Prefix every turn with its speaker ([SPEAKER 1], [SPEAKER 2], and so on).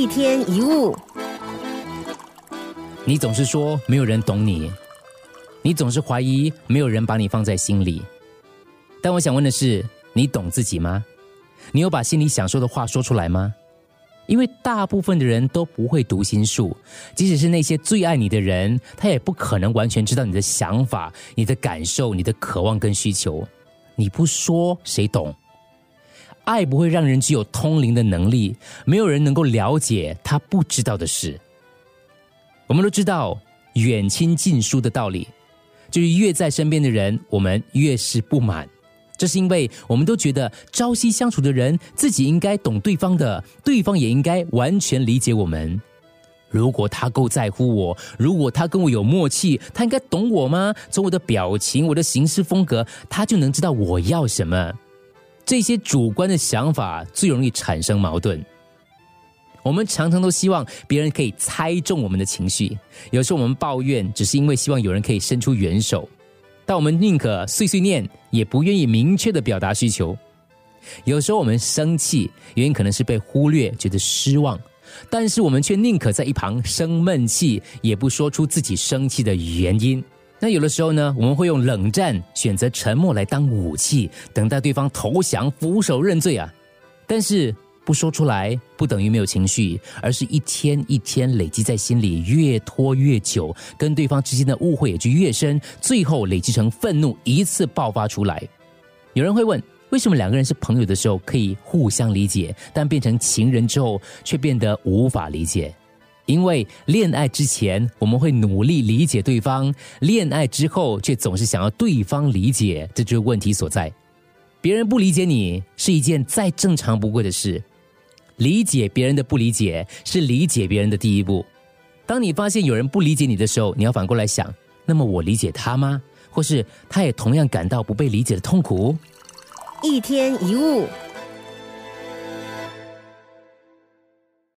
[SPEAKER 1] 一天一物，
[SPEAKER 2] 你总是说没有人懂你，你总是怀疑没有人把你放在心里。但我想问的是，你懂自己吗？你有把心里想说的话说出来吗？因为大部分的人都不会读心术，即使是那些最爱你的人，他也不可能完全知道你的想法、你的感受、你的渴望跟需求。你不说，谁懂？爱不会让人具有通灵的能力，没有人能够了解他不知道的事。我们都知道远亲近疏的道理，就是越在身边的人，我们越是不满。这是因为我们都觉得朝夕相处的人，自己应该懂对方的，对方也应该完全理解我们。如果他够在乎我，如果他跟我有默契，他应该懂我吗？从我的表情、我的行事风格，他就能知道我要什么。这些主观的想法最容易产生矛盾。我们常常都希望别人可以猜中我们的情绪，有时候我们抱怨，只是因为希望有人可以伸出援手。但我们宁可碎碎念，也不愿意明确的表达需求。有时候我们生气，原因可能是被忽略，觉得失望，但是我们却宁可在一旁生闷气，也不说出自己生气的原因。那有的时候呢，我们会用冷战、选择沉默来当武器，等待对方投降、俯首认罪啊。但是。不说出来不等于没有情绪，而是一天一天累积在心里，越拖越久，跟对方之间的误会也就越深，最后累积成愤怒，一次爆发出来。有人会问，为什么两个人是朋友的时候可以互相理解，但变成情人之后却变得无法理解？因为恋爱之前我们会努力理解对方，恋爱之后却总是想要对方理解，这就是问题所在。别人不理解你是一件再正常不过的事。理解别人的不理解是理解别人的第一步。当你发现有人不理解你的时候，你要反过来想：那么我理解他吗？或是他也同样感到不被理解的痛苦？
[SPEAKER 1] 一天一物。